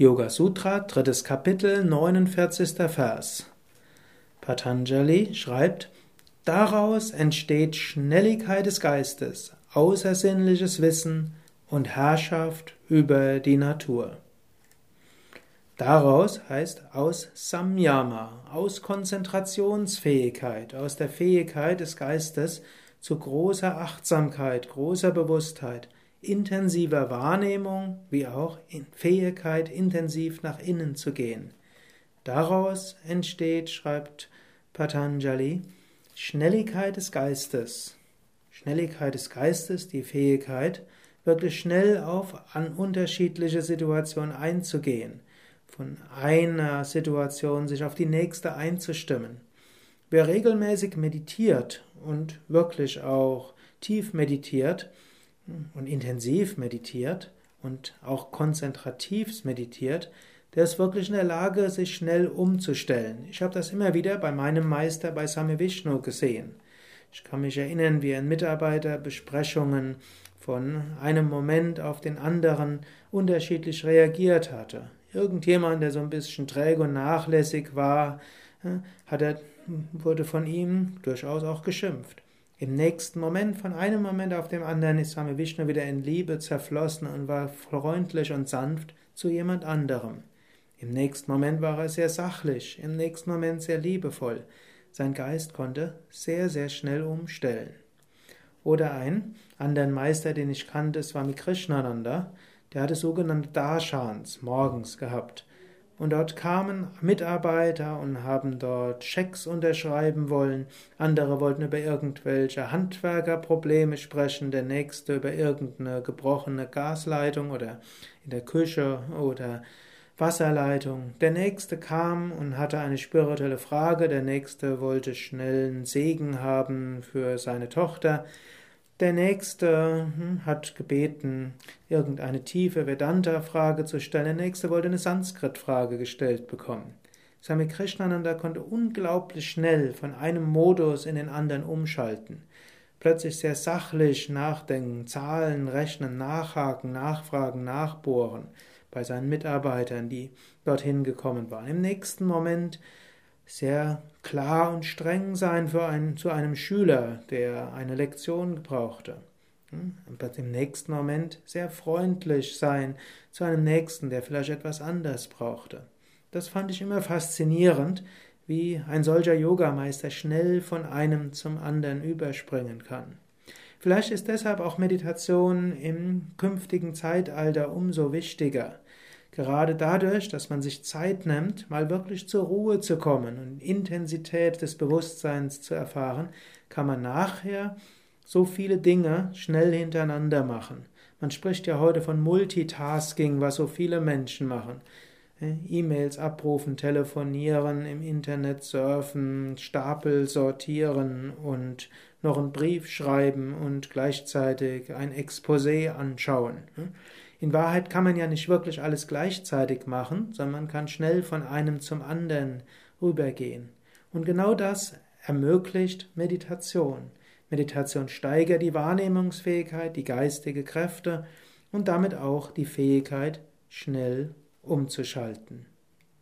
Yoga Sutra, drittes Kapitel, 49. Vers. Patanjali schreibt, daraus entsteht Schnelligkeit des Geistes, außersinnliches Wissen und Herrschaft über die Natur. Daraus heißt aus Samyama, aus Konzentrationsfähigkeit, aus der Fähigkeit des Geistes zu großer Achtsamkeit, großer Bewusstheit, intensiver Wahrnehmung wie auch Fähigkeit, intensiv nach innen zu gehen. Daraus entsteht, schreibt Patanjali, Schnelligkeit des Geistes. Schnelligkeit des Geistes, die Fähigkeit, wirklich schnell auf an unterschiedliche Situationen einzugehen, von einer Situation sich auf die nächste einzustimmen. Wer regelmäßig meditiert und wirklich auch tief meditiert, und intensiv meditiert und auch konzentrativ meditiert, der ist wirklich in der Lage, sich schnell umzustellen. Ich habe das immer wieder bei meinem Meister, bei Same Vishnu gesehen. Ich kann mich erinnern, wie ein Mitarbeiter Besprechungen von einem Moment auf den anderen unterschiedlich reagiert hatte. Irgendjemand, der so ein bisschen träge und nachlässig war, hat er, wurde von ihm durchaus auch geschimpft. Im nächsten Moment, von einem Moment auf dem anderen, ist Swami Vishnu wieder in Liebe zerflossen und war freundlich und sanft zu jemand anderem. Im nächsten Moment war er sehr sachlich, im nächsten Moment sehr liebevoll. Sein Geist konnte sehr, sehr schnell umstellen. Oder ein anderen Meister, den ich kannte, Swami Krishnananda, der hatte sogenannte Darshans morgens gehabt. Und dort kamen Mitarbeiter und haben dort Schecks unterschreiben wollen. Andere wollten über irgendwelche Handwerkerprobleme sprechen. Der nächste über irgendeine gebrochene Gasleitung oder in der Küche oder Wasserleitung. Der nächste kam und hatte eine spirituelle Frage. Der nächste wollte schnellen Segen haben für seine Tochter. Der nächste hm, hat gebeten, irgendeine tiefe Vedanta-Frage zu stellen. Der nächste wollte eine Sanskrit-Frage gestellt bekommen. Swami Krishnananda konnte unglaublich schnell von einem Modus in den anderen umschalten. Plötzlich sehr sachlich nachdenken, Zahlen, Rechnen, nachhaken, nachfragen, nachbohren bei seinen Mitarbeitern, die dorthin gekommen waren. Im nächsten Moment sehr klar und streng sein für einen, zu einem Schüler, der eine Lektion brauchte. Hm? Im nächsten Moment sehr freundlich sein zu einem Nächsten, der vielleicht etwas anders brauchte. Das fand ich immer faszinierend, wie ein solcher Yogameister schnell von einem zum anderen überspringen kann. Vielleicht ist deshalb auch Meditation im künftigen Zeitalter umso wichtiger. Gerade dadurch, dass man sich Zeit nimmt, mal wirklich zur Ruhe zu kommen und Intensität des Bewusstseins zu erfahren, kann man nachher so viele Dinge schnell hintereinander machen. Man spricht ja heute von Multitasking, was so viele Menschen machen. E-Mails abrufen, telefonieren, im Internet surfen, Stapel sortieren und noch einen Brief schreiben und gleichzeitig ein Exposé anschauen. In Wahrheit kann man ja nicht wirklich alles gleichzeitig machen, sondern man kann schnell von einem zum anderen rübergehen. Und genau das ermöglicht Meditation. Meditation steigert die Wahrnehmungsfähigkeit, die geistige Kräfte und damit auch die Fähigkeit, schnell umzuschalten.